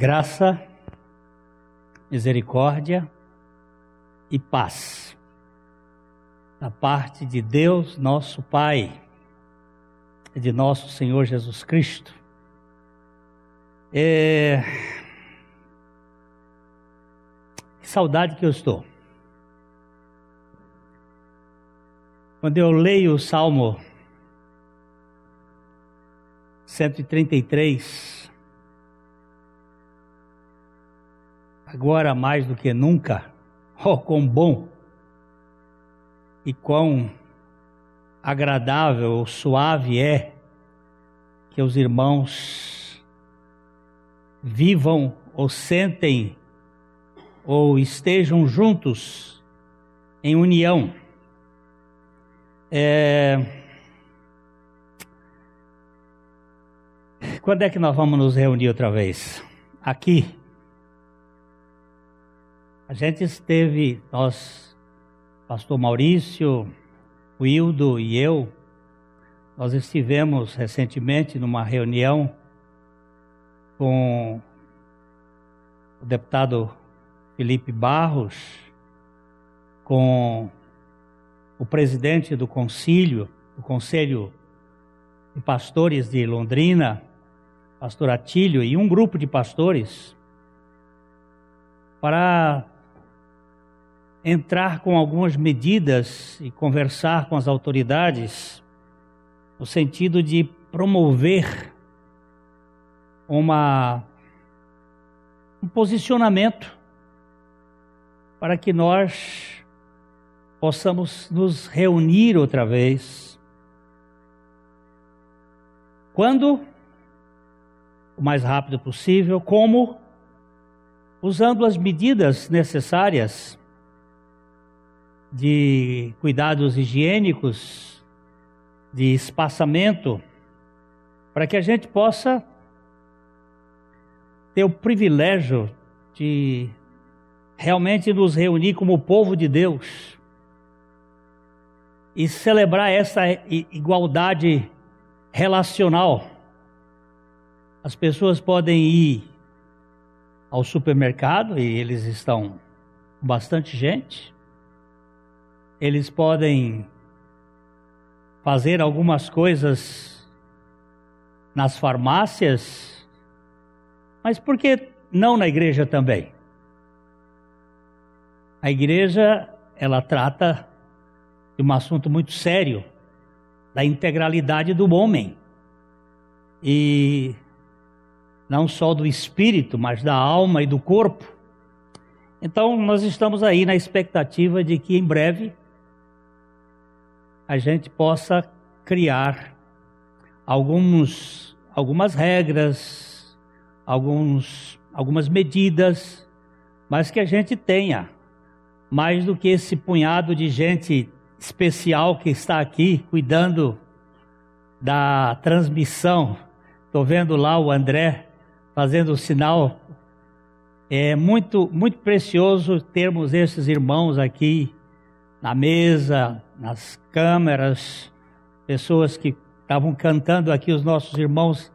Graça, misericórdia e paz da parte de Deus, nosso Pai, e de nosso Senhor Jesus Cristo. É... Que saudade que eu estou. Quando eu leio o Salmo 133, agora mais do que nunca, oh, quão bom e quão agradável ou suave é que os irmãos vivam ou sentem ou estejam juntos em união. É... Quando é que nós vamos nos reunir outra vez? Aqui a gente esteve, nós, pastor Maurício, Wildo e eu, nós estivemos recentemente numa reunião com o deputado Felipe Barros, com o presidente do concílio, do Conselho de Pastores de Londrina, pastor Atílio, e um grupo de pastores, para entrar com algumas medidas e conversar com as autoridades no sentido de promover uma um posicionamento para que nós possamos nos reunir outra vez. Quando? O mais rápido possível. Como? Usando as medidas necessárias de cuidados higiênicos, de espaçamento, para que a gente possa ter o privilégio de realmente nos reunir como povo de Deus e celebrar essa igualdade relacional. As pessoas podem ir ao supermercado e eles estão com bastante gente eles podem fazer algumas coisas nas farmácias, mas por que não na igreja também? A igreja, ela trata de um assunto muito sério, da integralidade do homem. E não só do espírito, mas da alma e do corpo. Então, nós estamos aí na expectativa de que em breve a gente possa criar alguns, algumas regras, alguns, algumas medidas, mas que a gente tenha mais do que esse punhado de gente especial que está aqui cuidando da transmissão. Estou vendo lá o André fazendo o sinal. É muito, muito precioso termos esses irmãos aqui na mesa, nas câmeras, pessoas que estavam cantando aqui, os nossos irmãos,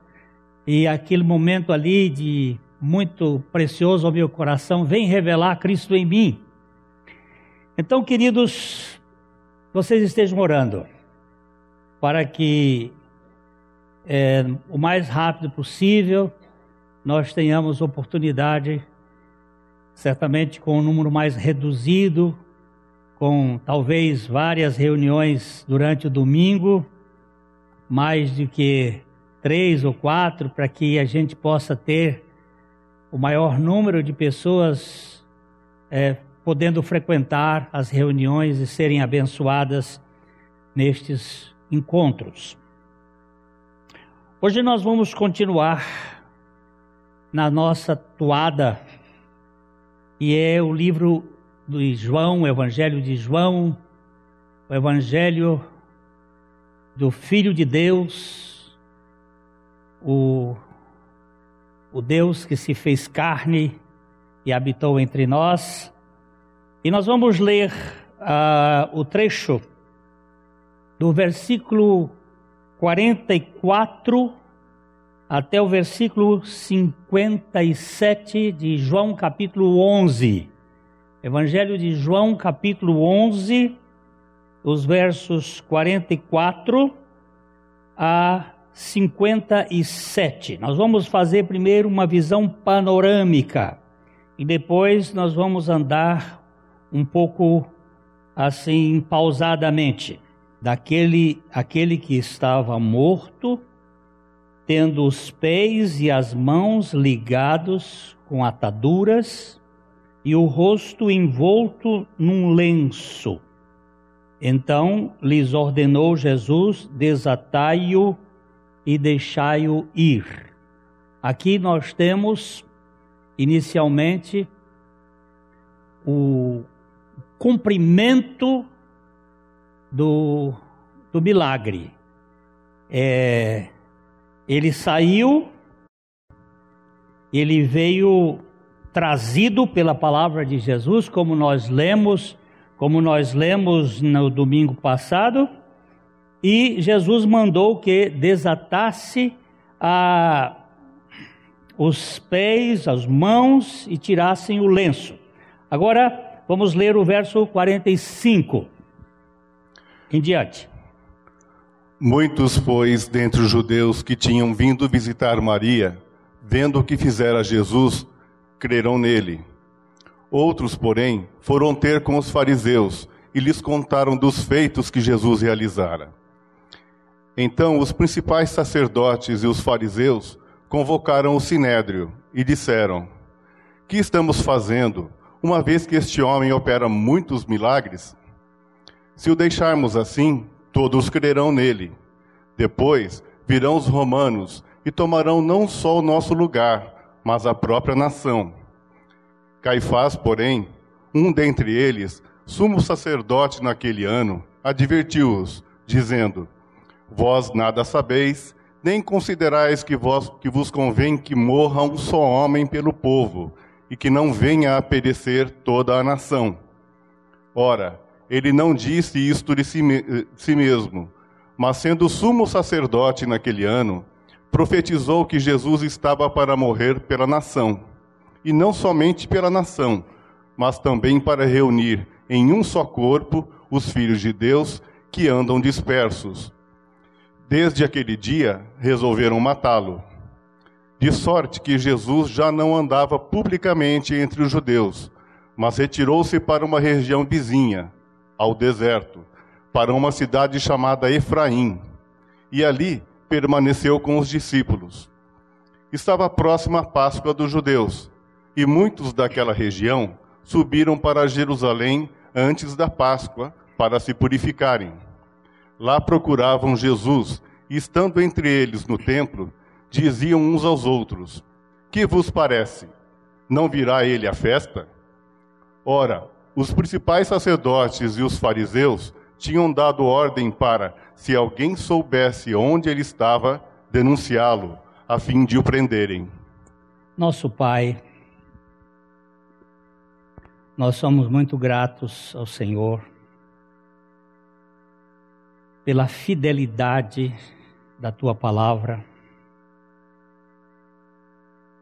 e aquele momento ali de muito precioso ao meu coração, vem revelar Cristo em mim. Então, queridos, vocês estejam orando para que é, o mais rápido possível nós tenhamos oportunidade, certamente com um número mais reduzido, com talvez várias reuniões durante o domingo, mais do que três ou quatro, para que a gente possa ter o maior número de pessoas é, podendo frequentar as reuniões e serem abençoadas nestes encontros. Hoje nós vamos continuar na nossa toada, e é o livro de João, o Evangelho de João, o Evangelho do Filho de Deus, o, o Deus que se fez carne e habitou entre nós. E nós vamos ler uh, o trecho do versículo 44 até o versículo 57 de João capítulo 11. Evangelho de João capítulo 11, os versos 44 a 57. Nós vamos fazer primeiro uma visão panorâmica e depois nós vamos andar um pouco assim pausadamente daquele aquele que estava morto tendo os pés e as mãos ligados com ataduras e o rosto envolto num lenço. Então lhes ordenou Jesus: desatai-o e deixai-o ir. Aqui nós temos, inicialmente, o cumprimento do, do milagre. É, ele saiu, ele veio trazido pela palavra de Jesus, como nós lemos, como nós lemos no domingo passado, e Jesus mandou que desatasse a, os pés, as mãos e tirassem o lenço. Agora vamos ler o verso 45 em diante. Muitos, pois, dentre os judeus que tinham vindo visitar Maria, vendo o que fizera Jesus, crerão nele. Outros, porém, foram ter com os fariseus e lhes contaram dos feitos que Jesus realizara. Então os principais sacerdotes e os fariseus convocaram o sinédrio e disseram: Que estamos fazendo, uma vez que este homem opera muitos milagres? Se o deixarmos assim, todos crerão nele. Depois virão os romanos e tomarão não só o nosso lugar, mas a própria nação. Caifás, porém, um dentre eles, sumo sacerdote naquele ano, advertiu-os, dizendo: Vós nada sabeis, nem considerais que, vós, que vos convém que morra um só homem pelo povo, e que não venha a perecer toda a nação. Ora, ele não disse isto de si, de si mesmo, mas sendo sumo sacerdote naquele ano, profetizou que Jesus estava para morrer pela nação, e não somente pela nação, mas também para reunir em um só corpo os filhos de Deus que andam dispersos. Desde aquele dia resolveram matá-lo. De sorte que Jesus já não andava publicamente entre os judeus, mas retirou-se para uma região vizinha, ao deserto, para uma cidade chamada Efraim, e ali permaneceu com os discípulos. Estava próxima a Páscoa dos judeus, e muitos daquela região subiram para Jerusalém antes da Páscoa para se purificarem. Lá procuravam Jesus, e estando entre eles no templo, diziam uns aos outros: Que vos parece? Não virá ele à festa? Ora, os principais sacerdotes e os fariseus tinham dado ordem para, se alguém soubesse onde ele estava, denunciá-lo, a fim de o prenderem. Nosso Pai, nós somos muito gratos ao Senhor pela fidelidade da tua palavra,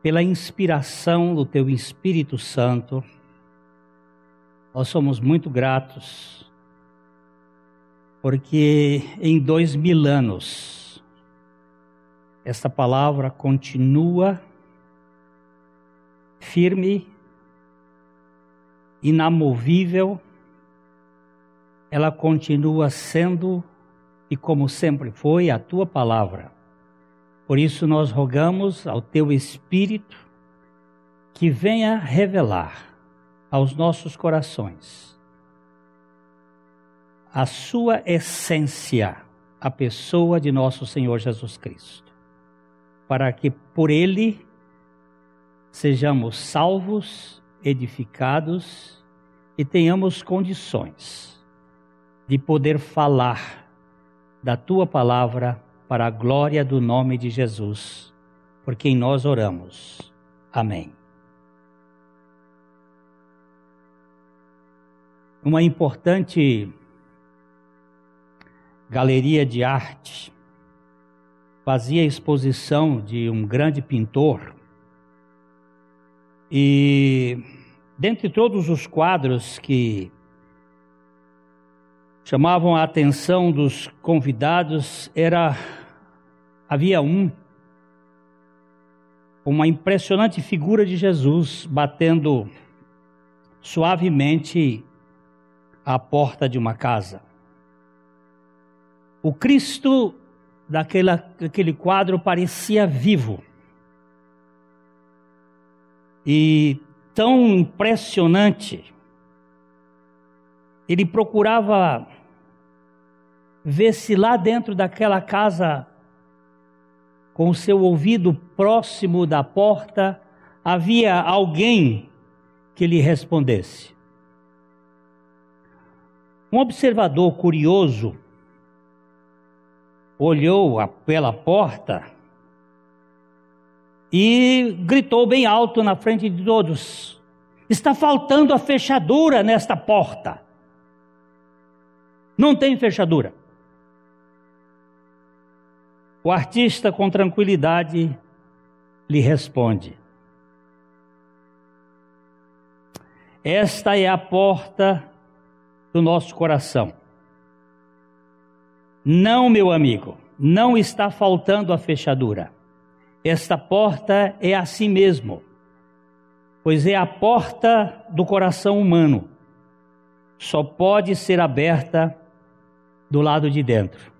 pela inspiração do teu Espírito Santo nós somos muito gratos, porque em dois mil anos, esta palavra continua firme, inamovível, ela continua sendo e como sempre foi a tua palavra. Por isso nós rogamos ao teu Espírito que venha revelar aos nossos corações a sua essência, a pessoa de nosso Senhor Jesus Cristo, para que por ele sejamos salvos, edificados e tenhamos condições de poder falar da tua palavra para a glória do nome de Jesus, por quem nós oramos. Amém. uma importante galeria de arte fazia exposição de um grande pintor. E dentre todos os quadros que chamavam a atenção dos convidados, era havia um uma impressionante figura de Jesus batendo suavemente à porta de uma casa. O Cristo daquela, daquele quadro parecia vivo. E tão impressionante, ele procurava ver se lá dentro daquela casa, com o seu ouvido próximo da porta, havia alguém que lhe respondesse. Um observador curioso olhou pela porta e gritou bem alto na frente de todos: Está faltando a fechadura nesta porta. Não tem fechadura. O artista, com tranquilidade, lhe responde: Esta é a porta do nosso coração. Não, meu amigo, não está faltando a fechadura. Esta porta é a si mesmo, pois é a porta do coração humano. Só pode ser aberta do lado de dentro.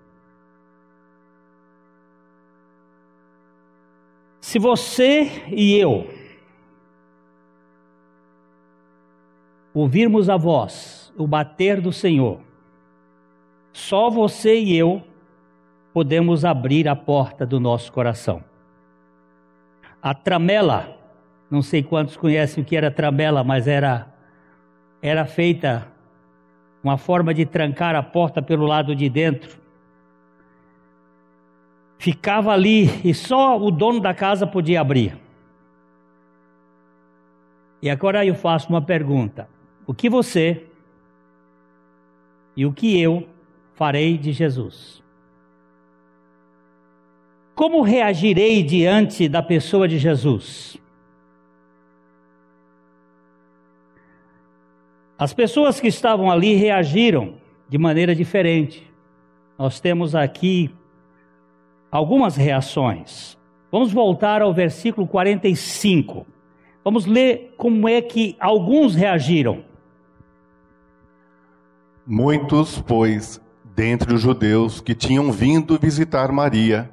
Se você e eu ouvirmos a voz, o bater do Senhor, só você e eu podemos abrir a porta do nosso coração. A tramela, não sei quantos conhecem o que era tramela, mas era era feita uma forma de trancar a porta pelo lado de dentro. Ficava ali e só o dono da casa podia abrir. E agora eu faço uma pergunta: o que você e o que eu farei de Jesus? Como reagirei diante da pessoa de Jesus? As pessoas que estavam ali reagiram de maneira diferente. Nós temos aqui algumas reações. Vamos voltar ao versículo 45. Vamos ler como é que alguns reagiram. Muitos, pois, dentre os judeus que tinham vindo visitar Maria,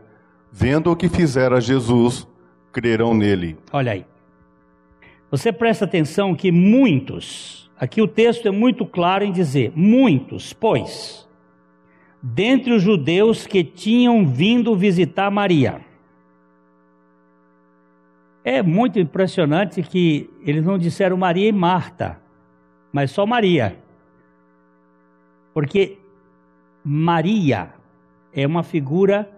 vendo o que fizera Jesus, crerão nele. Olha aí. Você presta atenção que muitos, aqui o texto é muito claro em dizer: muitos, pois, dentre os judeus que tinham vindo visitar Maria. É muito impressionante que eles não disseram Maria e Marta, mas só Maria. Porque Maria é uma figura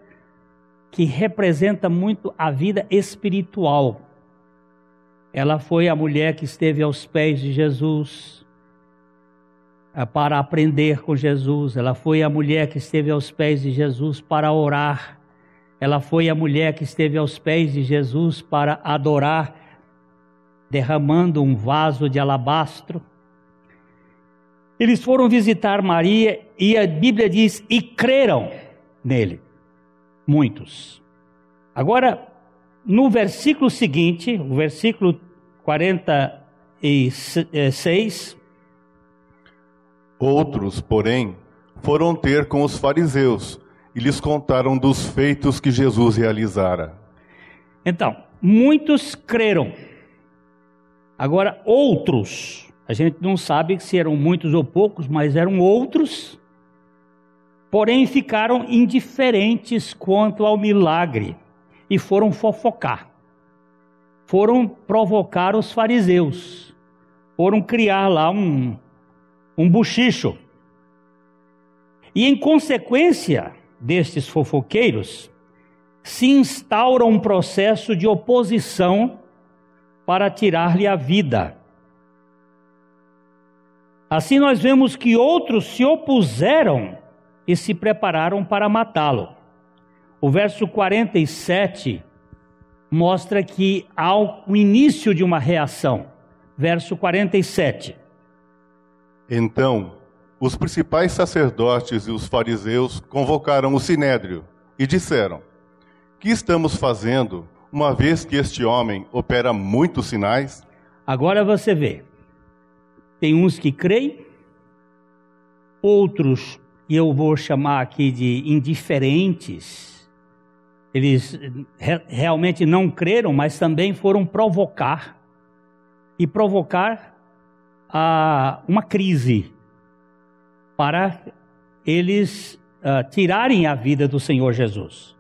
que representa muito a vida espiritual. Ela foi a mulher que esteve aos pés de Jesus eh, para aprender com Jesus. Ela foi a mulher que esteve aos pés de Jesus para orar. Ela foi a mulher que esteve aos pés de Jesus para adorar, derramando um vaso de alabastro. Eles foram visitar Maria e a Bíblia diz: e creram nele. Muitos. Agora, no versículo seguinte, o versículo 46. Outros, porém, foram ter com os fariseus e lhes contaram dos feitos que Jesus realizara. Então, muitos creram. Agora, outros a gente não sabe se eram muitos ou poucos, mas eram outros, porém ficaram indiferentes quanto ao milagre e foram fofocar. Foram provocar os fariseus, foram criar lá um, um buchicho. E em consequência destes fofoqueiros, se instaura um processo de oposição para tirar-lhe a vida. Assim nós vemos que outros se opuseram e se prepararam para matá-lo. o verso 47 mostra que há o início de uma reação. Verso 47. Então, os principais sacerdotes e os fariseus convocaram o sinédrio e disseram: Que estamos fazendo, uma vez que este homem opera muitos sinais? Agora você vê. Tem uns que creem, outros, e eu vou chamar aqui de indiferentes, eles re realmente não creram, mas também foram provocar e provocar a, uma crise para eles uh, tirarem a vida do Senhor Jesus.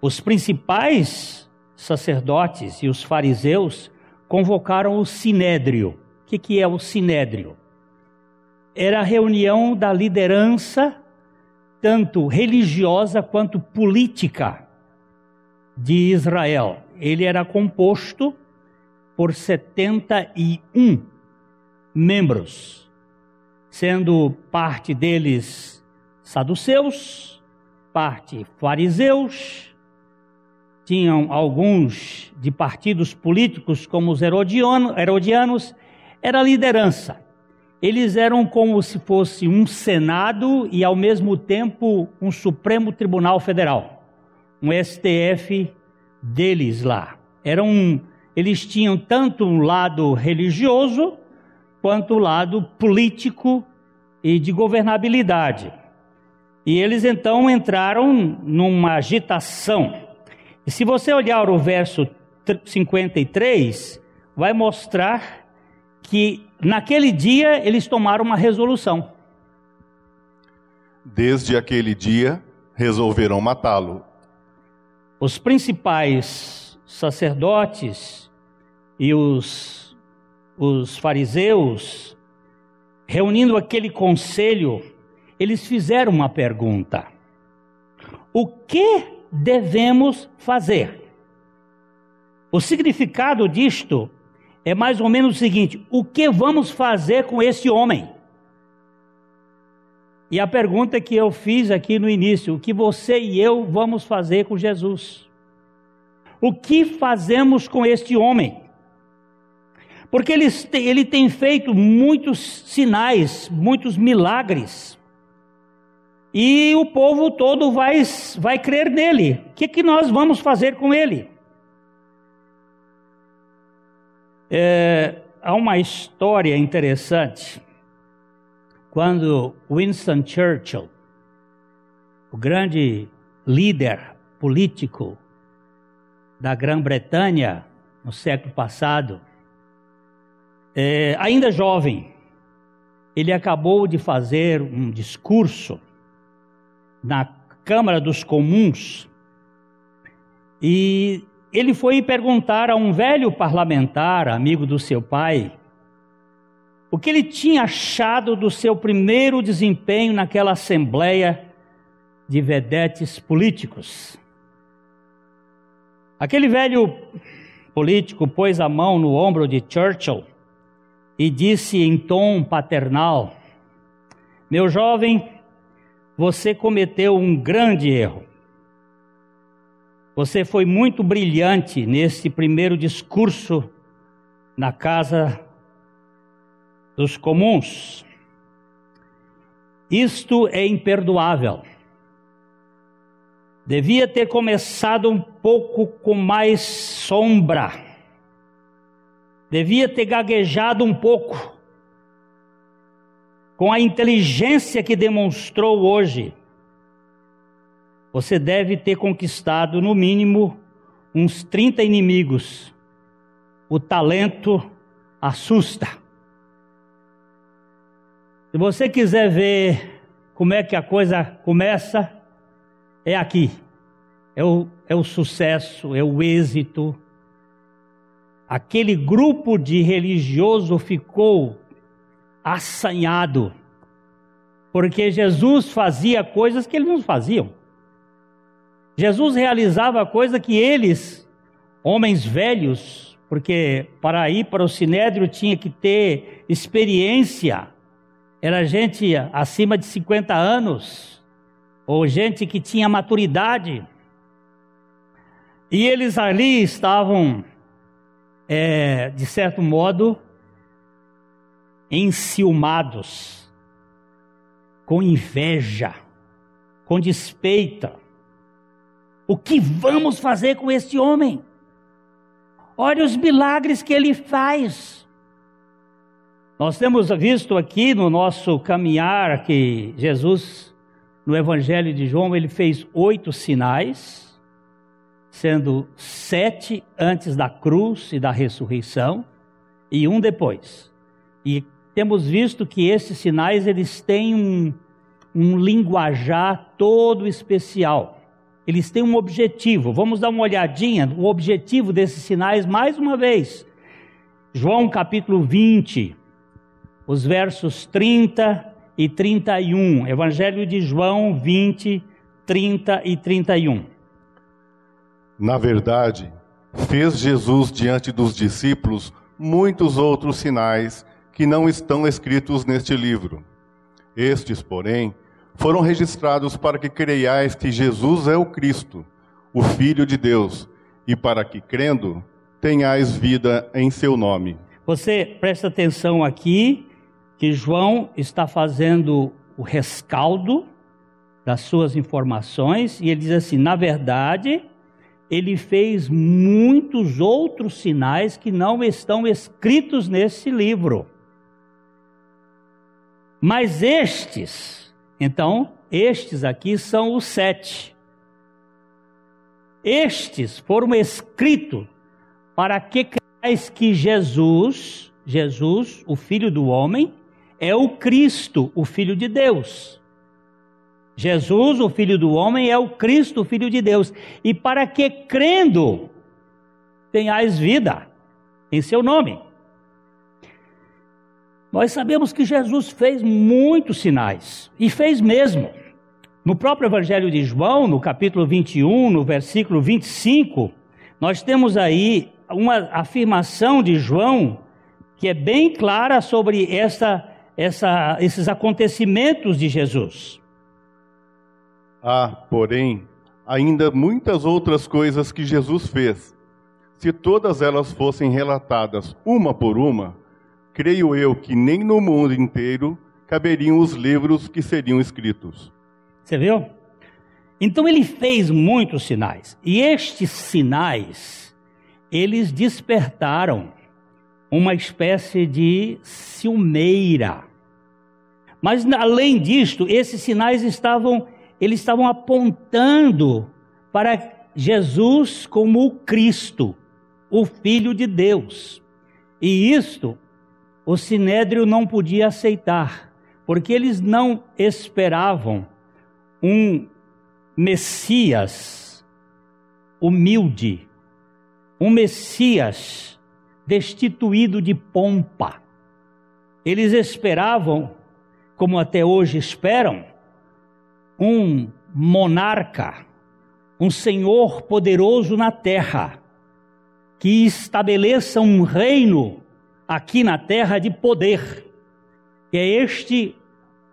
Os principais sacerdotes e os fariseus convocaram o sinédrio. O que, que é o sinédrio? Era a reunião da liderança, tanto religiosa quanto política de Israel. Ele era composto por 71 membros, sendo parte deles saduceus, parte fariseus, tinham alguns de partidos políticos como os herodianos, era liderança. Eles eram como se fosse um Senado e ao mesmo tempo um Supremo Tribunal Federal um STF deles lá. Era um, eles tinham tanto um lado religioso quanto o um lado político e de governabilidade. E eles então entraram numa agitação. E se você olhar o verso 53, vai mostrar que naquele dia eles tomaram uma resolução. Desde aquele dia resolveram matá-lo os principais sacerdotes e os, os fariseus, reunindo aquele conselho, eles fizeram uma pergunta: O que devemos fazer? O significado disto é mais ou menos o seguinte: o que vamos fazer com esse homem? E a pergunta que eu fiz aqui no início: o que você e eu vamos fazer com Jesus? O que fazemos com este homem? Porque ele, ele tem feito muitos sinais, muitos milagres. E o povo todo vai, vai crer nele. O que, que nós vamos fazer com ele? É, há uma história interessante. Quando Winston Churchill, o grande líder político da Grã-Bretanha no século passado, é, ainda jovem, ele acabou de fazer um discurso na Câmara dos Comuns e ele foi perguntar a um velho parlamentar, amigo do seu pai, o que ele tinha achado do seu primeiro desempenho naquela assembleia de vedetes políticos. Aquele velho político pôs a mão no ombro de Churchill e disse em tom paternal: Meu jovem, você cometeu um grande erro. Você foi muito brilhante nesse primeiro discurso na casa dos comuns. Isto é imperdoável. Devia ter começado um pouco com mais sombra. Devia ter gaguejado um pouco. Com a inteligência que demonstrou hoje, você deve ter conquistado no mínimo uns 30 inimigos. O talento assusta. Se você quiser ver como é que a coisa começa, é aqui. É o, é o sucesso, é o êxito. Aquele grupo de religioso ficou assanhado, porque Jesus fazia coisas que eles não faziam. Jesus realizava coisas que eles, homens velhos, porque para ir para o sinédrio tinha que ter experiência era gente acima de 50 anos, ou gente que tinha maturidade. E eles ali estavam, é, de certo modo, enciumados, com inveja, com despeita. O que vamos fazer com este homem? Olha os milagres que ele faz. Nós temos visto aqui no nosso caminhar que Jesus, no Evangelho de João, ele fez oito sinais, sendo sete antes da cruz e da ressurreição e um depois. E temos visto que esses sinais eles têm um, um linguajar todo especial. Eles têm um objetivo. Vamos dar uma olhadinha no objetivo desses sinais mais uma vez. João capítulo 20, os versos 30 e 31. Evangelho de João 20, 30 e 31. Na verdade, fez Jesus diante dos discípulos muitos outros sinais que não estão escritos neste livro. Estes, porém, foram registrados para que creiais que Jesus é o Cristo, o Filho de Deus, e para que, crendo, tenhais vida em seu nome. Você presta atenção aqui que João está fazendo o rescaldo das suas informações e ele diz assim: na verdade, ele fez muitos outros sinais que não estão escritos nesse livro. Mas estes, então, estes aqui são os sete. Estes foram escritos para que creias que Jesus, Jesus, o Filho do Homem, é o Cristo, o Filho de Deus. Jesus, o Filho do Homem, é o Cristo, o Filho de Deus. E para que crendo tenhais vida em seu nome. Nós sabemos que Jesus fez muitos sinais, e fez mesmo. No próprio Evangelho de João, no capítulo 21, no versículo 25, nós temos aí uma afirmação de João que é bem clara sobre essa, essa, esses acontecimentos de Jesus. Há, porém, ainda muitas outras coisas que Jesus fez. Se todas elas fossem relatadas uma por uma, creio eu que nem no mundo inteiro caberiam os livros que seriam escritos. Você viu? Então ele fez muitos sinais. E estes sinais, eles despertaram uma espécie de ciumeira. Mas além disto, esses sinais estavam, eles estavam apontando para Jesus como o Cristo, o Filho de Deus. E isto o sinédrio não podia aceitar, porque eles não esperavam um Messias humilde, um Messias destituído de pompa. Eles esperavam, como até hoje esperam, um monarca, um senhor poderoso na terra, que estabeleça um reino aqui na terra de poder. É este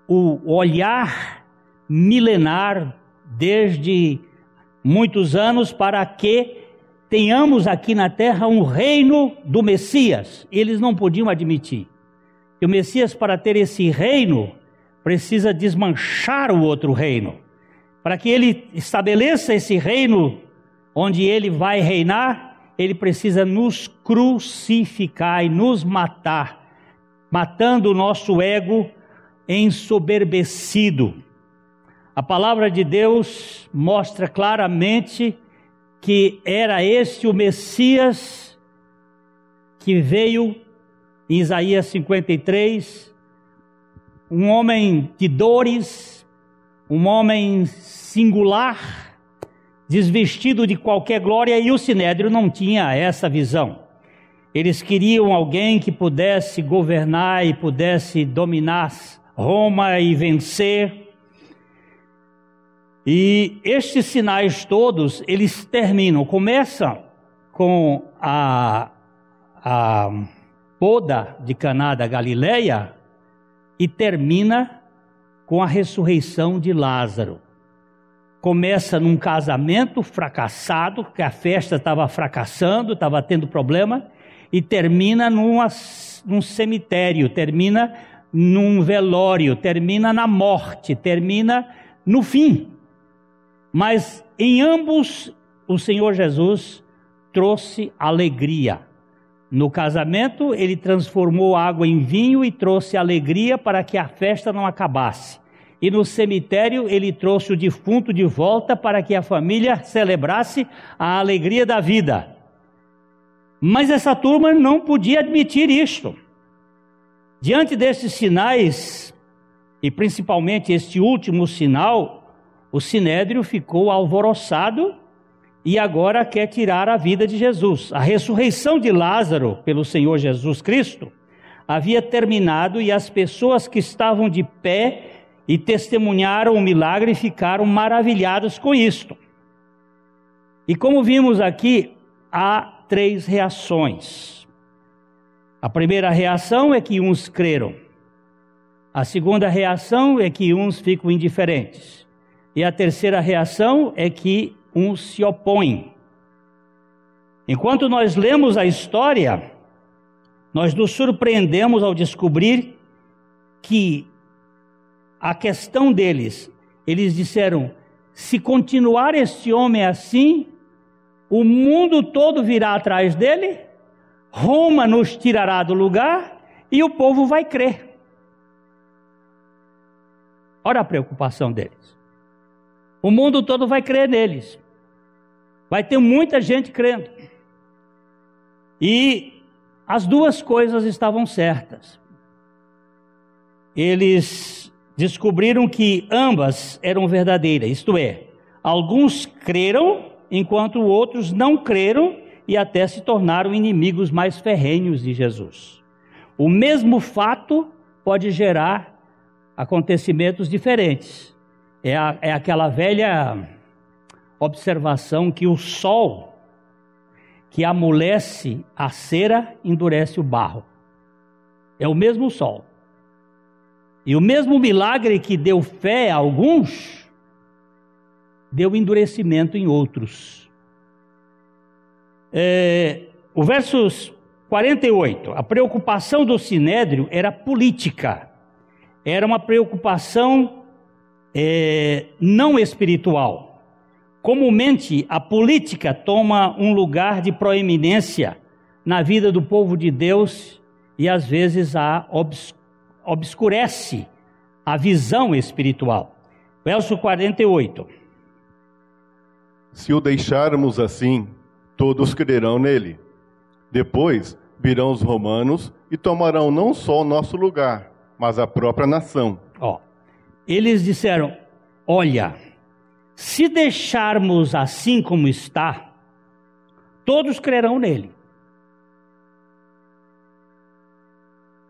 o olhar milenar desde muitos anos para que tenhamos aqui na terra um reino do Messias. Eles não podiam admitir que o Messias, para ter esse reino, precisa desmanchar o outro reino. Para que ele estabeleça esse reino onde ele vai reinar, ele precisa nos crucificar e nos matar, matando o nosso ego ensoberbecido. A palavra de Deus mostra claramente que era este o Messias que veio em Isaías 53, um homem de dores, um homem singular, desvestido de qualquer glória, e o sinédrio não tinha essa visão. Eles queriam alguém que pudesse governar e pudesse dominar Roma e vencer. E estes sinais todos, eles terminam, começam com a, a poda de Caná da Galileia e termina com a ressurreição de Lázaro. Começa num casamento fracassado, que a festa estava fracassando, estava tendo problema, e termina numa, num cemitério, termina num velório, termina na morte, termina no fim. Mas em ambos, o Senhor Jesus trouxe alegria. No casamento, ele transformou água em vinho e trouxe alegria para que a festa não acabasse. E no cemitério, ele trouxe o defunto de volta para que a família celebrasse a alegria da vida. Mas essa turma não podia admitir isto. Diante desses sinais, e principalmente este último sinal, o sinédrio ficou alvoroçado e agora quer tirar a vida de Jesus. A ressurreição de Lázaro pelo Senhor Jesus Cristo havia terminado e as pessoas que estavam de pé e testemunharam o milagre ficaram maravilhadas com isto. E como vimos aqui, há três reações. A primeira reação é que uns creram. A segunda reação é que uns ficam indiferentes. E a terceira reação é que uns se opõem. Enquanto nós lemos a história, nós nos surpreendemos ao descobrir que a questão deles, eles disseram: se continuar este homem assim, o mundo todo virá atrás dele, Roma nos tirará do lugar e o povo vai crer. Olha a preocupação deles. O mundo todo vai crer neles. Vai ter muita gente crendo. E as duas coisas estavam certas. Eles descobriram que ambas eram verdadeiras, isto é, alguns creram enquanto outros não creram e até se tornaram inimigos mais ferrenhos de Jesus. O mesmo fato pode gerar acontecimentos diferentes. É, a, é aquela velha observação que o sol que amolece a cera endurece o barro. É o mesmo sol. E o mesmo milagre que deu fé a alguns, deu endurecimento em outros. É, o versos 48, a preocupação do sinédrio era política, era uma preocupação é, não espiritual. Comumente, a política toma um lugar de proeminência na vida do povo de Deus e às vezes a obs obscurece a visão espiritual. Verso 48. Se o deixarmos assim, todos crerão nele. Depois virão os romanos e tomarão não só o nosso lugar, mas a própria nação. Ó, eles disseram: Olha, se deixarmos assim como está, todos crerão nele.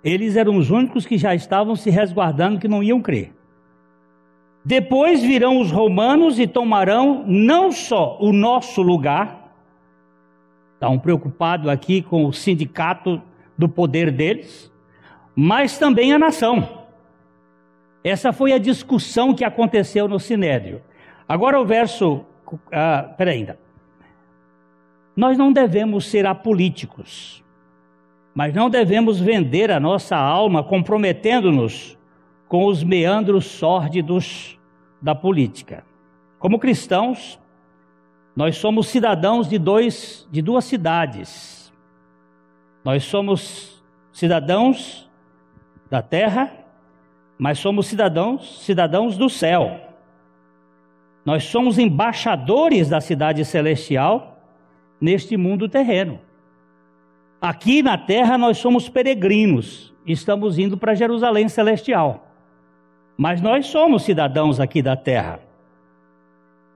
Eles eram os únicos que já estavam se resguardando que não iam crer. Depois virão os romanos e tomarão não só o nosso lugar, estão preocupados aqui com o sindicato do poder deles, mas também a nação. Essa foi a discussão que aconteceu no Sinédrio. Agora o verso. Ah, peraí ainda. Nós não devemos ser apolíticos, mas não devemos vender a nossa alma comprometendo-nos com os meandros sórdidos da política. Como cristãos, nós somos cidadãos de, dois, de duas cidades. Nós somos cidadãos da terra, mas somos cidadãos, cidadãos do céu. Nós somos embaixadores da cidade celestial neste mundo terreno. Aqui na terra nós somos peregrinos, estamos indo para Jerusalém celestial. Mas nós somos cidadãos aqui da terra.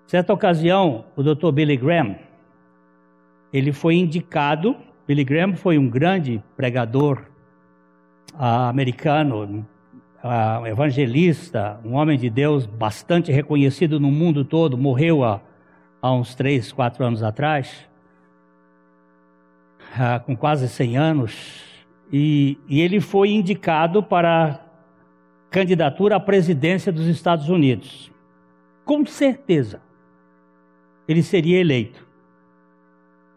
Certa ocasião, o Dr. Billy Graham, ele foi indicado, Billy Graham foi um grande pregador uh, americano, uh, evangelista, um homem de Deus bastante reconhecido no mundo todo, morreu há, há uns três, quatro anos atrás, uh, com quase 100 anos, e, e ele foi indicado para candidatura à presidência dos Estados Unidos. com certeza, ele seria eleito.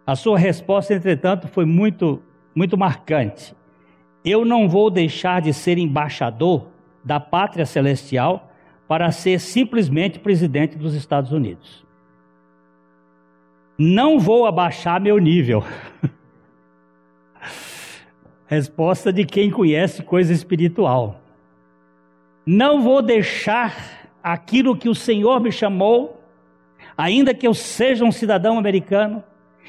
A sua resposta, entretanto, foi muito, muito marcante. Eu não vou deixar de ser embaixador da pátria celestial para ser simplesmente presidente dos Estados Unidos. Não vou abaixar meu nível. Resposta de quem conhece coisa espiritual. Não vou deixar aquilo que o Senhor me chamou, ainda que eu seja um cidadão americano,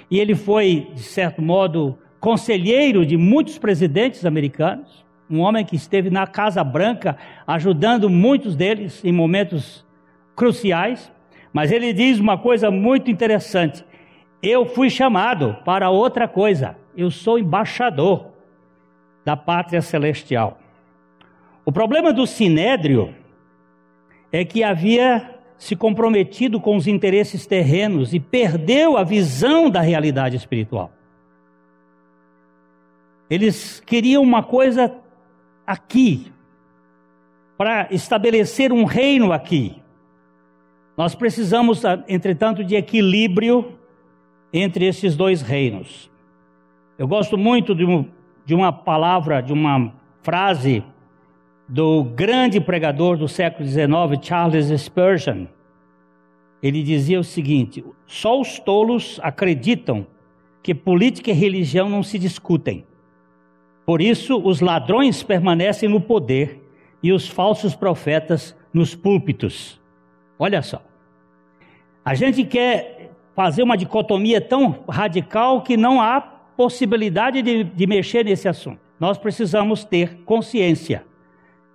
e ele foi, de certo modo, conselheiro de muitos presidentes americanos, um homem que esteve na Casa Branca ajudando muitos deles em momentos cruciais, mas ele diz uma coisa muito interessante: eu fui chamado para outra coisa, eu sou embaixador da pátria celestial. O problema do sinédrio é que havia se comprometido com os interesses terrenos e perdeu a visão da realidade espiritual. Eles queriam uma coisa aqui, para estabelecer um reino aqui. Nós precisamos, entretanto, de equilíbrio entre esses dois reinos. Eu gosto muito de, um, de uma palavra, de uma frase do grande pregador do século XIX, Charles Spurgeon. Ele dizia o seguinte: só os tolos acreditam que política e religião não se discutem. Por isso, os ladrões permanecem no poder e os falsos profetas nos púlpitos. Olha só. A gente quer fazer uma dicotomia tão radical que não há possibilidade de, de mexer nesse assunto. Nós precisamos ter consciência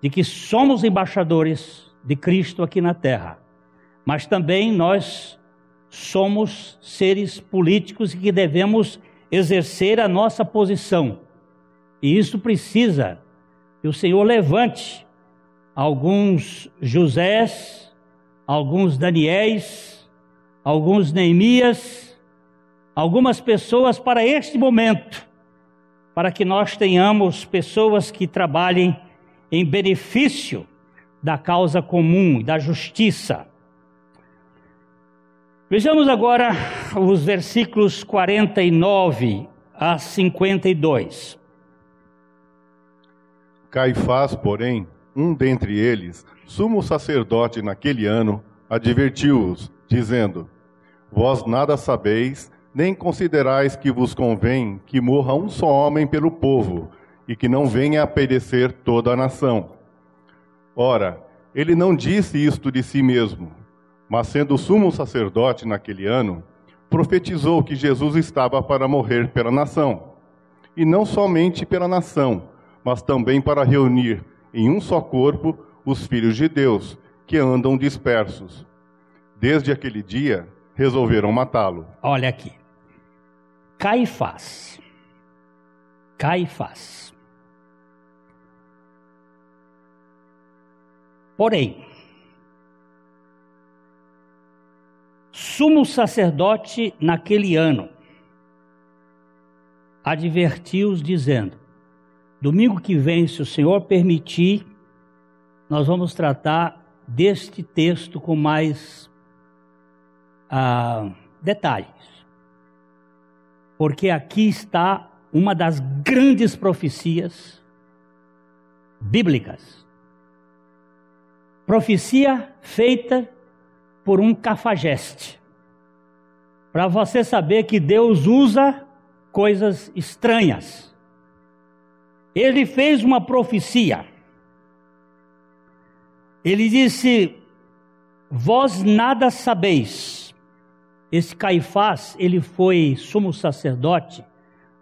de que somos embaixadores de Cristo aqui na terra, mas também nós somos seres políticos e que devemos exercer a nossa posição e isso precisa que o Senhor levante alguns Josés, alguns Daniéis, alguns Neemias, algumas pessoas para este momento, para que nós tenhamos pessoas que trabalhem em benefício da causa comum e da justiça. Vejamos agora os versículos 49 a 52. Caifás, porém, um dentre eles, sumo sacerdote naquele ano, advertiu-os, dizendo: Vós nada sabeis, nem considerais que vos convém que morra um só homem pelo povo, e que não venha a perecer toda a nação. Ora, ele não disse isto de si mesmo, mas sendo sumo sacerdote naquele ano, profetizou que Jesus estava para morrer pela nação, e não somente pela nação, mas também para reunir em um só corpo os filhos de Deus, que andam dispersos. Desde aquele dia, resolveram matá-lo. Olha aqui. Caifás. Caifás. Porém, sumo sacerdote naquele ano advertiu-os, dizendo: Domingo que vem, se o Senhor permitir, nós vamos tratar deste texto com mais ah, detalhes. Porque aqui está uma das grandes profecias bíblicas. Profecia feita por um cafajeste. Para você saber que Deus usa coisas estranhas ele fez uma profecia. Ele disse: Vós nada sabeis. Esse Caifás, ele foi sumo sacerdote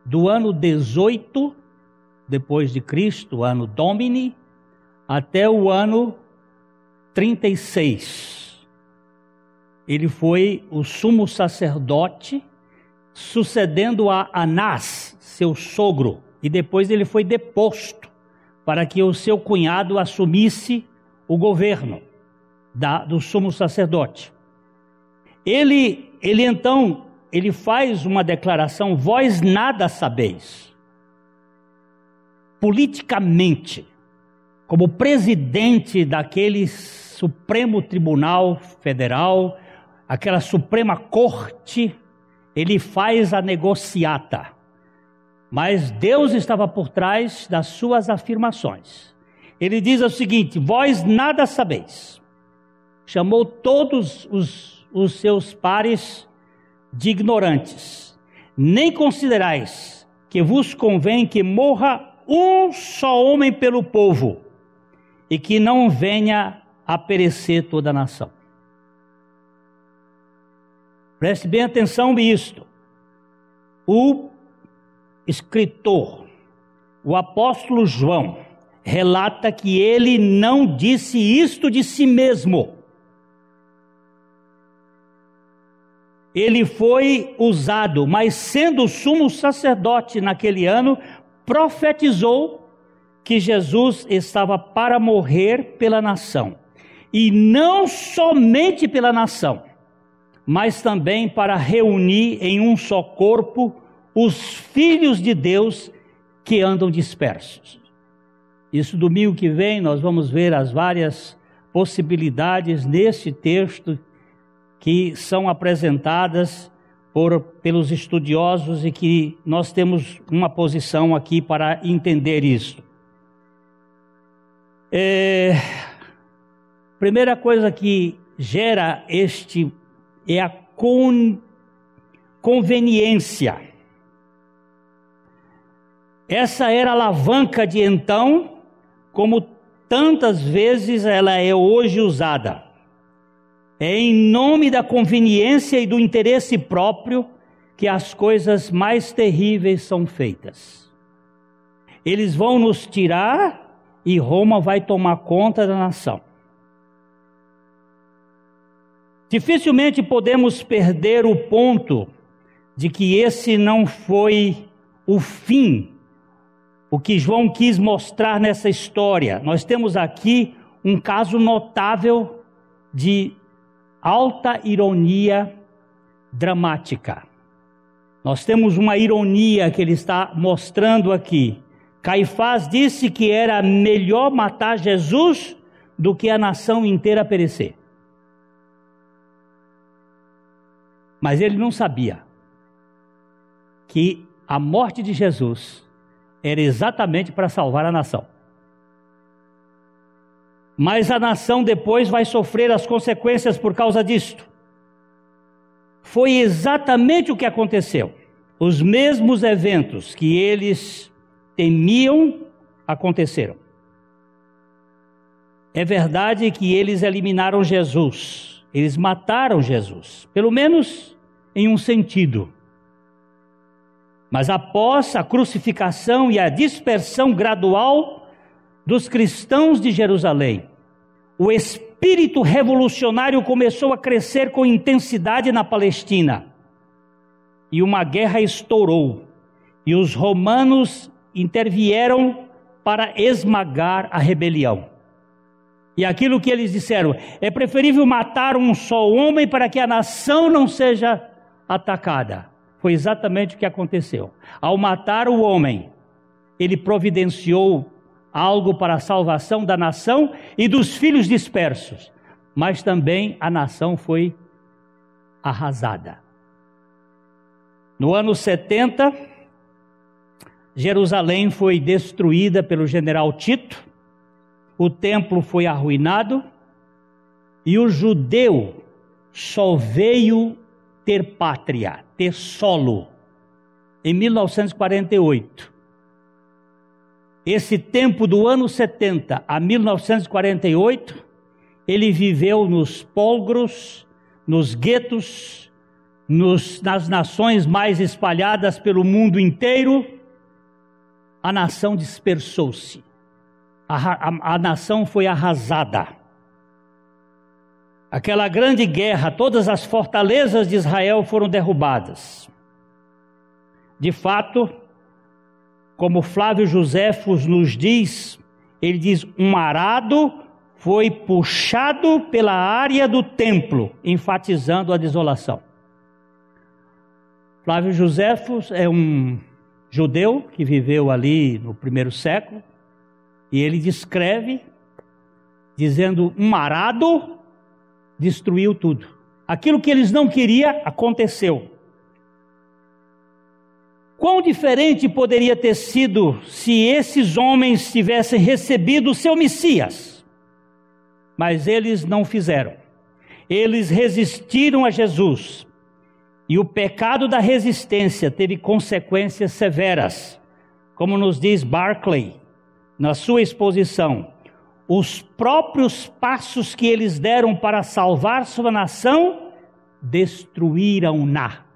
do ano 18 depois de Cristo, ano Domini, até o ano 36. Ele foi o sumo sacerdote, sucedendo a Anás, seu sogro e depois ele foi deposto para que o seu cunhado assumisse o governo da, do sumo sacerdote. Ele, ele então, ele faz uma declaração: vós nada sabeis. Politicamente, como presidente daquele Supremo Tribunal Federal, aquela Suprema Corte, ele faz a negociata. Mas Deus estava por trás das suas afirmações. Ele diz o seguinte: Vós nada sabeis. Chamou todos os, os seus pares de ignorantes. Nem considerais que vos convém que morra um só homem pelo povo e que não venha a perecer toda a nação. Preste bem atenção nisto. O escritor, o apóstolo João, relata que ele não disse isto de si mesmo. Ele foi usado, mas sendo sumo sacerdote naquele ano, profetizou que Jesus estava para morrer pela nação. E não somente pela nação, mas também para reunir em um só corpo os filhos de Deus que andam dispersos. Isso domingo que vem nós vamos ver as várias possibilidades nesse texto que são apresentadas por, pelos estudiosos e que nós temos uma posição aqui para entender isso. É, primeira coisa que gera este é a con, conveniência. Essa era a alavanca de então, como tantas vezes ela é hoje usada. É em nome da conveniência e do interesse próprio que as coisas mais terríveis são feitas. Eles vão nos tirar e Roma vai tomar conta da nação. Dificilmente podemos perder o ponto de que esse não foi o fim, o que João quis mostrar nessa história. Nós temos aqui um caso notável de alta ironia dramática. Nós temos uma ironia que ele está mostrando aqui. Caifás disse que era melhor matar Jesus do que a nação inteira perecer. Mas ele não sabia que a morte de Jesus era exatamente para salvar a nação mas a nação depois vai sofrer as consequências por causa disto. Foi exatamente o que aconteceu. Os mesmos eventos que eles temiam aconteceram. É verdade que eles eliminaram Jesus, eles mataram Jesus, pelo menos em um sentido. Mas após a crucificação e a dispersão gradual dos cristãos de Jerusalém, o espírito revolucionário começou a crescer com intensidade na Palestina. E uma guerra estourou. E os romanos intervieram para esmagar a rebelião. E aquilo que eles disseram: é preferível matar um só homem para que a nação não seja atacada. Foi exatamente o que aconteceu. Ao matar o homem, ele providenciou algo para a salvação da nação e dos filhos dispersos, mas também a nação foi arrasada. No ano 70, Jerusalém foi destruída pelo general Tito, o templo foi arruinado e o judeu só veio ter pátria, ter solo, em 1948 esse tempo do ano 70 a 1948, ele viveu nos polgros, nos guetos, nos, nas nações mais espalhadas pelo mundo inteiro. A nação dispersou-se, a, a, a nação foi arrasada. Aquela grande guerra, todas as fortalezas de Israel foram derrubadas. De fato, como Flávio Joséfos nos diz, ele diz: um arado foi puxado pela área do templo, enfatizando a desolação. Flávio Joséfos é um judeu que viveu ali no primeiro século E ele descreve, dizendo: um arado destruiu tudo. Aquilo que eles não queriam aconteceu. Quão diferente poderia ter sido se esses homens tivessem recebido o seu Messias? Mas eles não fizeram. Eles resistiram a Jesus. E o pecado da resistência teve consequências severas. Como nos diz Barclay na sua exposição, os próprios passos que eles deram para salvar sua nação destruíram-na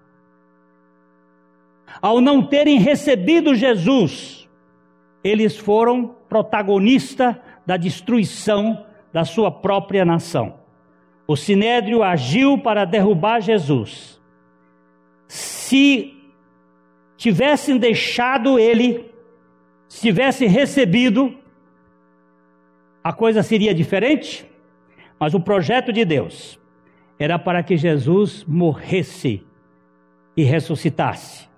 ao não terem recebido Jesus, eles foram protagonistas da destruição da sua própria nação. O sinédrio agiu para derrubar Jesus. Se tivessem deixado ele, se tivessem recebido, a coisa seria diferente? Mas o projeto de Deus era para que Jesus morresse e ressuscitasse.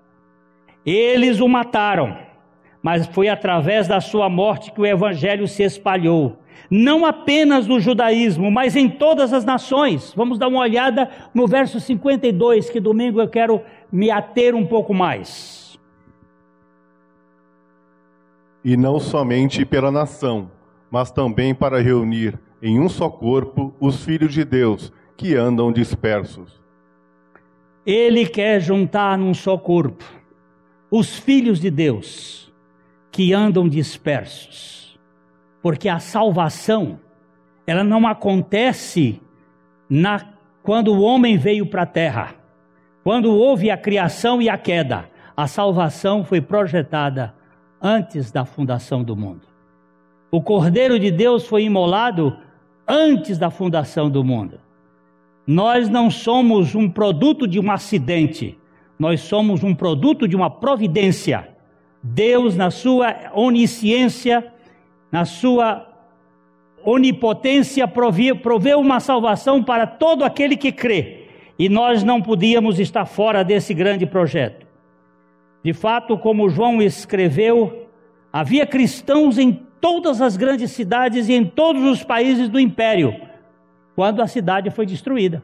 Eles o mataram, mas foi através da sua morte que o evangelho se espalhou. Não apenas no judaísmo, mas em todas as nações. Vamos dar uma olhada no verso 52, que domingo eu quero me ater um pouco mais. E não somente pela nação, mas também para reunir em um só corpo os filhos de Deus que andam dispersos. Ele quer juntar num só corpo os filhos de Deus que andam dispersos, porque a salvação ela não acontece na quando o homem veio para a terra, quando houve a criação e a queda. A salvação foi projetada antes da fundação do mundo. O Cordeiro de Deus foi imolado antes da fundação do mundo. Nós não somos um produto de um acidente, nós somos um produto de uma providência. Deus, na sua onisciência, na sua onipotência, proveu uma salvação para todo aquele que crê. E nós não podíamos estar fora desse grande projeto. De fato, como João escreveu, havia cristãos em todas as grandes cidades e em todos os países do império, quando a cidade foi destruída.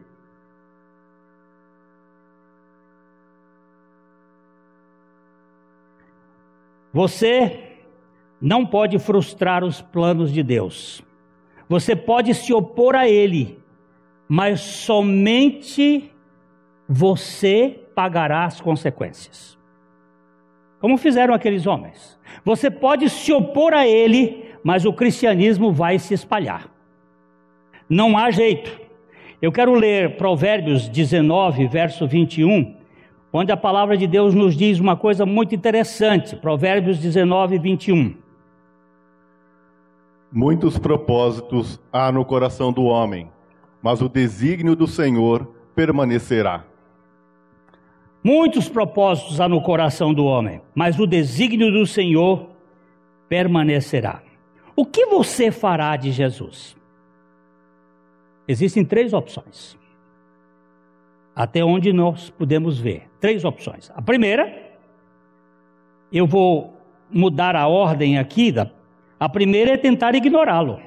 Você não pode frustrar os planos de Deus. Você pode se opor a Ele, mas somente você pagará as consequências. Como fizeram aqueles homens. Você pode se opor a Ele, mas o cristianismo vai se espalhar. Não há jeito. Eu quero ler Provérbios 19, verso 21, onde a palavra de Deus nos diz uma coisa muito interessante. Provérbios 19, 21. Muitos propósitos há no coração do homem, mas o desígnio do Senhor permanecerá. Muitos propósitos há no coração do homem, mas o desígnio do Senhor permanecerá. O que você fará de Jesus? Existem três opções até onde nós podemos ver. Três opções. A primeira, eu vou mudar a ordem aqui. Da, a primeira é tentar ignorá-lo.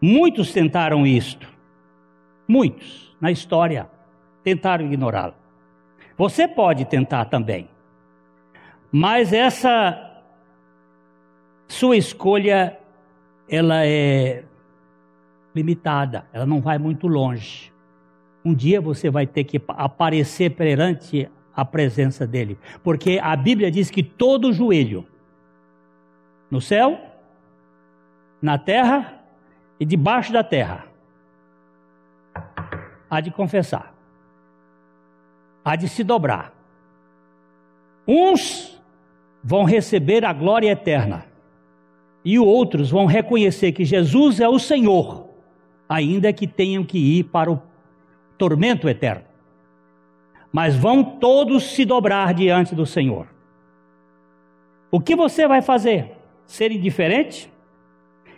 Muitos tentaram isto. Muitos na história tentaram ignorá-lo. Você pode tentar também. Mas essa sua escolha ela é limitada, ela não vai muito longe. Um dia você vai ter que aparecer perante a presença dele, porque a Bíblia diz que todo joelho, no céu, na terra e debaixo da terra, há de confessar, há de se dobrar. Uns vão receber a glória eterna, e outros vão reconhecer que Jesus é o Senhor ainda que tenham que ir para o tormento eterno. Mas vão todos se dobrar diante do Senhor. O que você vai fazer? Ser indiferente?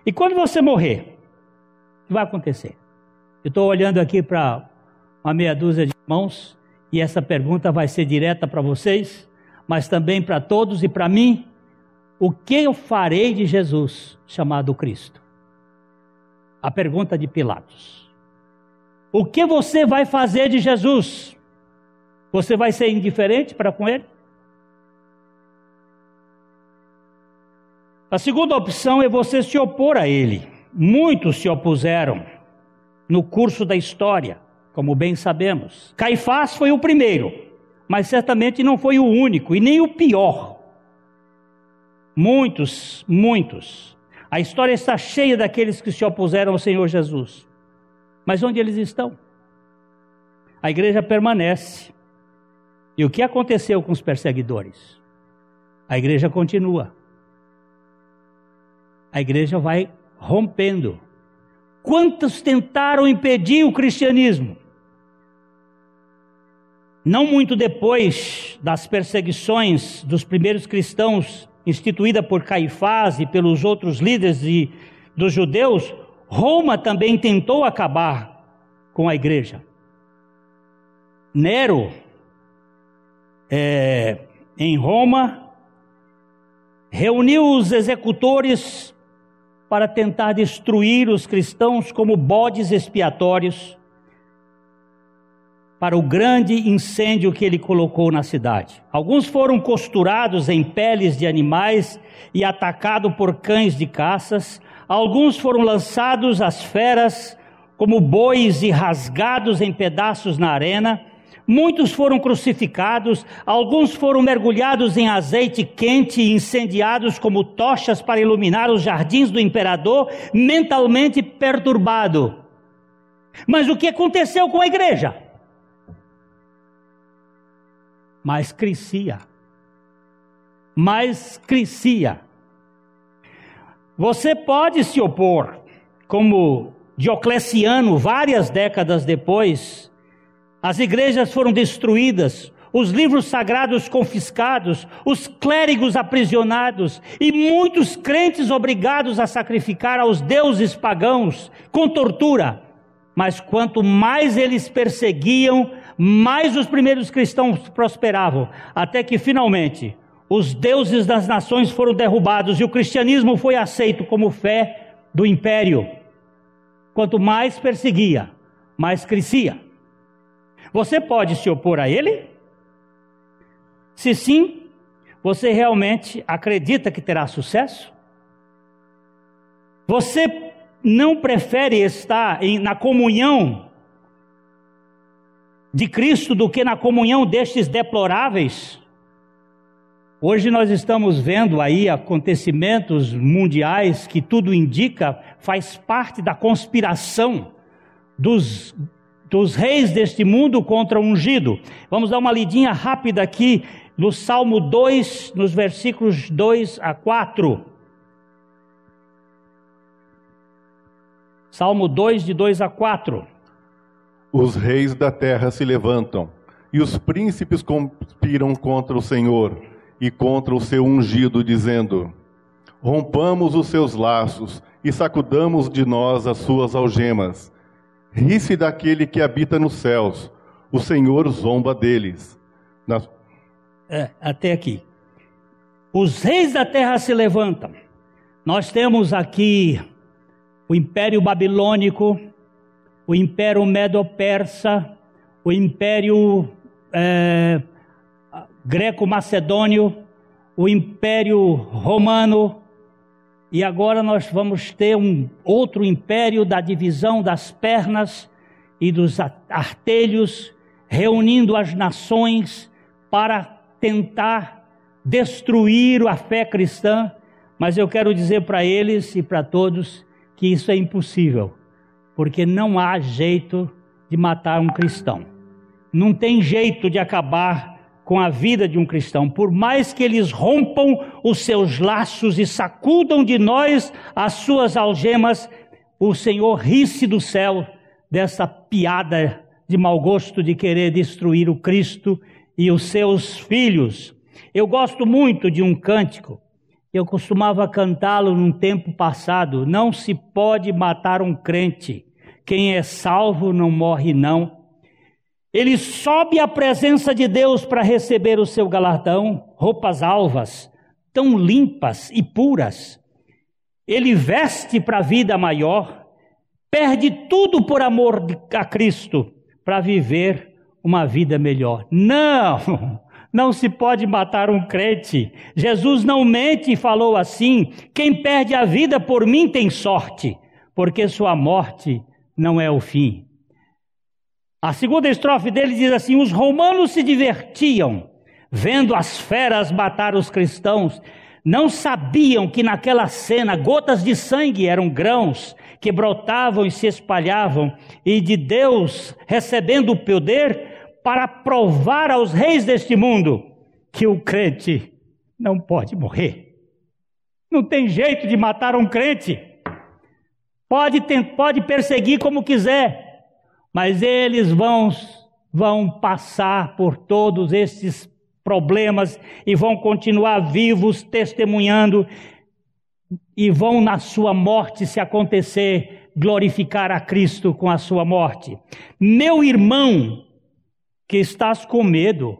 E quando você morrer, o que vai acontecer? Eu estou olhando aqui para uma meia dúzia de mãos e essa pergunta vai ser direta para vocês, mas também para todos e para mim, o que eu farei de Jesus chamado Cristo? A pergunta de Pilatos. O que você vai fazer de Jesus? Você vai ser indiferente para com ele? A segunda opção é você se opor a ele. Muitos se opuseram no curso da história, como bem sabemos. Caifás foi o primeiro, mas certamente não foi o único e nem o pior. Muitos, muitos. A história está cheia daqueles que se opuseram ao Senhor Jesus. Mas onde eles estão? A igreja permanece. E o que aconteceu com os perseguidores? A igreja continua. A igreja vai rompendo. Quantos tentaram impedir o cristianismo? Não muito depois das perseguições dos primeiros cristãos, instituída por Caifás e pelos outros líderes de, dos judeus, Roma também tentou acabar com a igreja. Nero, é, em Roma, reuniu os executores para tentar destruir os cristãos como bodes expiatórios para o grande incêndio que ele colocou na cidade. Alguns foram costurados em peles de animais e atacados por cães de caças, alguns foram lançados às feras como bois e rasgados em pedaços na arena. Muitos foram crucificados, alguns foram mergulhados em azeite quente e incendiados como tochas para iluminar os jardins do imperador, mentalmente perturbado. Mas o que aconteceu com a igreja? Mais crescia. Mais crescia. Você pode se opor, como Diocleciano, várias décadas depois, as igrejas foram destruídas, os livros sagrados confiscados, os clérigos aprisionados e muitos crentes obrigados a sacrificar aos deuses pagãos com tortura. Mas quanto mais eles perseguiam, mais os primeiros cristãos prosperavam, até que finalmente os deuses das nações foram derrubados e o cristianismo foi aceito como fé do império. Quanto mais perseguia, mais crescia. Você pode se opor a ele? Se sim, você realmente acredita que terá sucesso? Você não prefere estar em, na comunhão de Cristo do que na comunhão destes deploráveis? Hoje nós estamos vendo aí acontecimentos mundiais que tudo indica faz parte da conspiração dos dos reis deste mundo contra o ungido. Vamos dar uma lidinha rápida aqui no Salmo 2, nos versículos 2 a 4. Salmo 2, de 2 a 4. Os reis da terra se levantam, e os príncipes conspiram contra o Senhor e contra o seu ungido, dizendo: Rompamos os seus laços e sacudamos de nós as suas algemas Ri-se daquele que habita nos céus, o Senhor zomba deles. Na... É, até aqui. Os reis da terra se levantam. Nós temos aqui o Império Babilônico, o Império Medo-Persa, o Império é, Greco-Macedônio, o Império Romano, e agora nós vamos ter um outro império da divisão das pernas e dos artelhos, reunindo as nações para tentar destruir a fé cristã. Mas eu quero dizer para eles e para todos que isso é impossível, porque não há jeito de matar um cristão. Não tem jeito de acabar com a vida de um cristão, por mais que eles rompam os seus laços e sacudam de nós as suas algemas, o Senhor ri-se do céu dessa piada de mau gosto de querer destruir o Cristo e os seus filhos. Eu gosto muito de um cântico, eu costumava cantá-lo num tempo passado: Não se pode matar um crente, quem é salvo não morre, não. Ele sobe à presença de Deus para receber o seu galardão, roupas alvas, tão limpas e puras. Ele veste para a vida maior, perde tudo por amor a Cristo para viver uma vida melhor. Não! Não se pode matar um crente. Jesus não mente e falou assim: quem perde a vida por mim tem sorte, porque sua morte não é o fim. A segunda estrofe dele diz assim: os romanos se divertiam vendo as feras matar os cristãos. Não sabiam que naquela cena gotas de sangue eram grãos que brotavam e se espalhavam, e de Deus recebendo o poder para provar aos reis deste mundo que o crente não pode morrer. Não tem jeito de matar um crente. Pode, pode perseguir como quiser, mas eles vão, vão passar por todos esses problemas e vão continuar vivos, testemunhando, e vão na sua morte, se acontecer, glorificar a Cristo com a sua morte. Meu irmão, que estás com medo,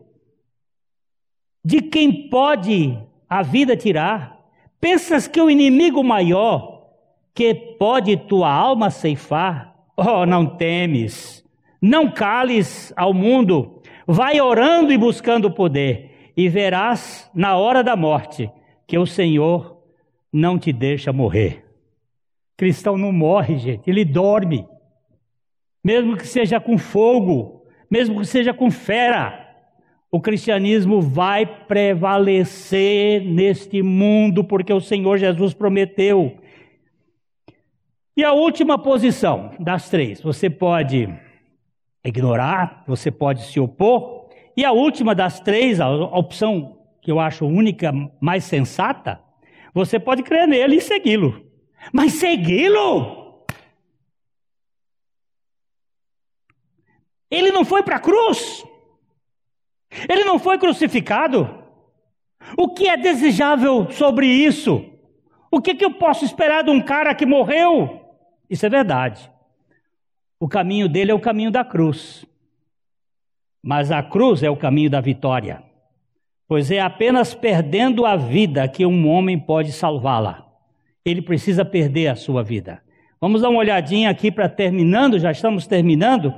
de quem pode a vida tirar? Pensas que o inimigo maior que pode tua alma ceifar? Oh, não temes, não cales ao mundo, vai orando e buscando poder, e verás na hora da morte que o Senhor não te deixa morrer. Cristão não morre, gente, ele dorme, mesmo que seja com fogo, mesmo que seja com fera, o cristianismo vai prevalecer neste mundo, porque o Senhor Jesus prometeu. E a última posição das três, você pode ignorar, você pode se opor, e a última das três, a opção que eu acho única, mais sensata, você pode crer nele e segui-lo. Mas segui-lo? Ele não foi para a cruz. Ele não foi crucificado. O que é desejável sobre isso? O que, que eu posso esperar de um cara que morreu? Isso é verdade. O caminho dele é o caminho da cruz. Mas a cruz é o caminho da vitória. Pois é apenas perdendo a vida que um homem pode salvá-la. Ele precisa perder a sua vida. Vamos dar uma olhadinha aqui para terminando, já estamos terminando.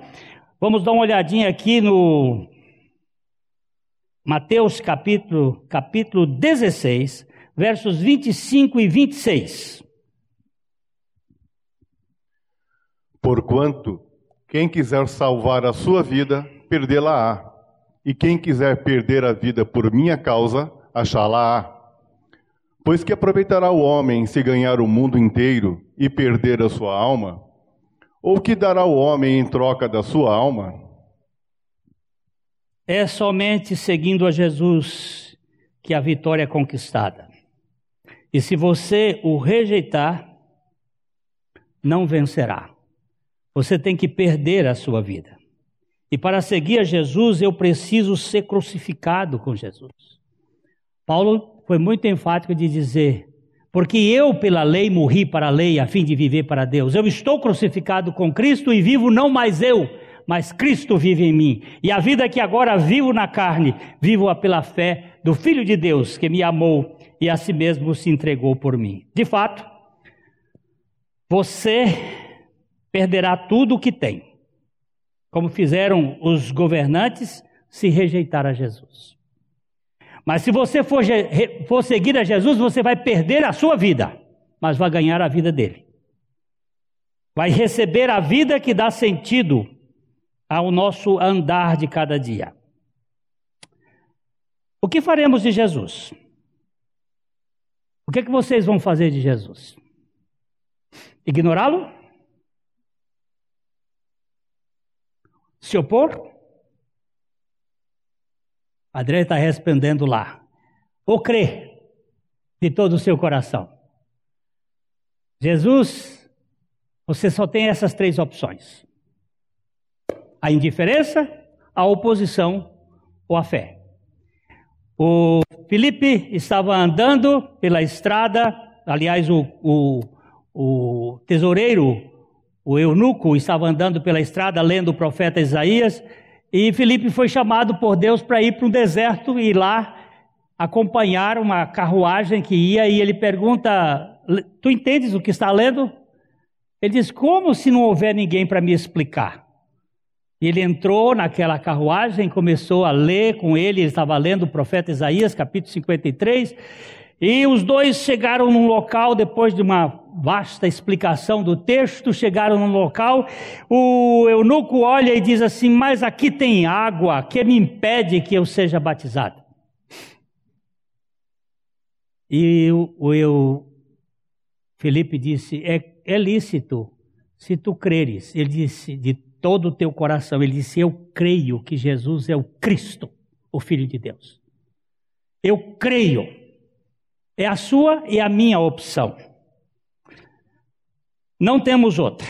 Vamos dar uma olhadinha aqui no Mateus capítulo, capítulo 16, versos 25 e 26. Porquanto, quem quiser salvar a sua vida, perdê-la-á. E quem quiser perder a vida por minha causa, achá-la-á. Pois que aproveitará o homem se ganhar o mundo inteiro e perder a sua alma? Ou que dará o homem em troca da sua alma? É somente seguindo a Jesus que a vitória é conquistada. E se você o rejeitar, não vencerá. Você tem que perder a sua vida. E para seguir a Jesus, eu preciso ser crucificado com Jesus. Paulo foi muito enfático de dizer: porque eu, pela lei, morri para a lei, a fim de viver para Deus. Eu estou crucificado com Cristo e vivo não mais eu, mas Cristo vive em mim. E a vida que agora vivo na carne, vivo-a pela fé do Filho de Deus, que me amou e a si mesmo se entregou por mim. De fato, você perderá tudo o que tem, como fizeram os governantes se rejeitar a Jesus. Mas se você for, for seguir a Jesus, você vai perder a sua vida, mas vai ganhar a vida dele. Vai receber a vida que dá sentido ao nosso andar de cada dia. O que faremos de Jesus? O que, é que vocês vão fazer de Jesus? Ignorá-lo? Se opor? André está respondendo lá. Ou crê de todo o seu coração. Jesus, você só tem essas três opções: a indiferença, a oposição ou a fé. O Felipe estava andando pela estrada, aliás, o, o, o tesoureiro, o eunuco, estava andando pela estrada lendo o profeta Isaías E Felipe foi chamado por Deus para ir para um deserto e lá acompanhar uma carruagem que ia e ele pergunta: Tu entendes o que está lendo? Ele diz: Como se não houver ninguém para me explicar? Ele entrou naquela carruagem, começou a ler com ele, ele estava lendo o profeta Isaías, capítulo 53, e os dois chegaram num local, depois de uma vasta explicação do texto, chegaram num local, o eunuco olha e diz assim: Mas aqui tem água, que me impede que eu seja batizado? E o, o Felipe disse: é, é lícito, se tu creres. Ele disse: de todo o teu coração. Ele disse: Eu creio que Jesus é o Cristo, o Filho de Deus. Eu creio. É a sua e a minha opção. Não temos outra.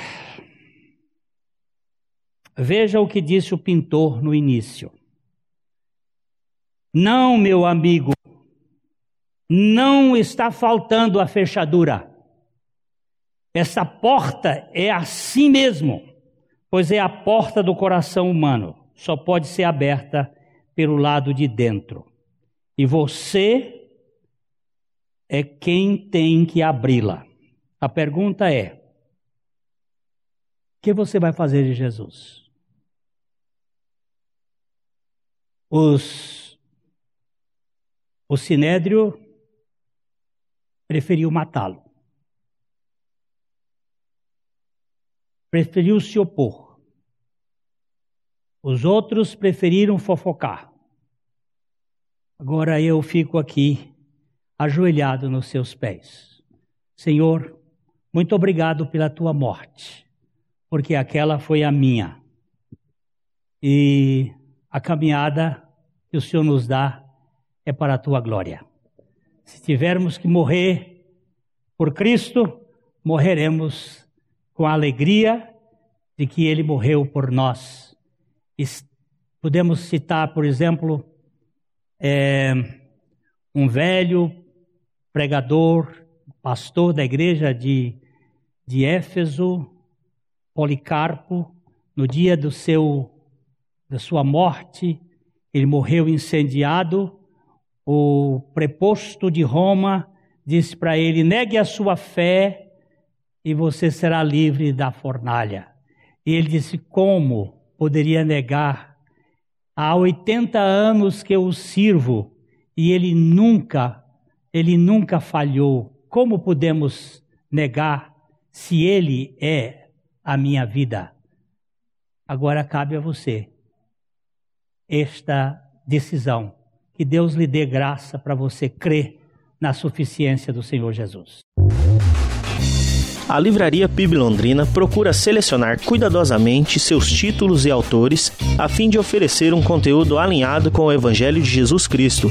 Veja o que disse o pintor no início. Não, meu amigo, não está faltando a fechadura. Essa porta é assim mesmo, pois é a porta do coração humano. Só pode ser aberta pelo lado de dentro. E você é quem tem que abri-la. A pergunta é: o que você vai fazer de Jesus? Os, o sinédrio preferiu matá-lo. Preferiu se opor. Os outros preferiram fofocar. Agora eu fico aqui ajoelhado nos seus pés. Senhor, muito obrigado pela tua morte, porque aquela foi a minha. E a caminhada que o Senhor nos dá é para a tua glória. Se tivermos que morrer por Cristo, morreremos com a alegria de que ele morreu por nós. E podemos citar, por exemplo, é, um velho pregador, pastor da igreja de, de Éfeso, Policarpo, no dia do seu da sua morte, ele morreu incendiado. O preposto de Roma disse para ele: negue a sua fé e você será livre da fornalha. E ele disse: como poderia negar? Há 80 anos que eu o sirvo e ele nunca ele nunca falhou. Como podemos negar se ele é a minha vida? Agora cabe a você esta decisão. Que Deus lhe dê graça para você crer na suficiência do Senhor Jesus. A Livraria PIB Londrina procura selecionar cuidadosamente seus títulos e autores a fim de oferecer um conteúdo alinhado com o Evangelho de Jesus Cristo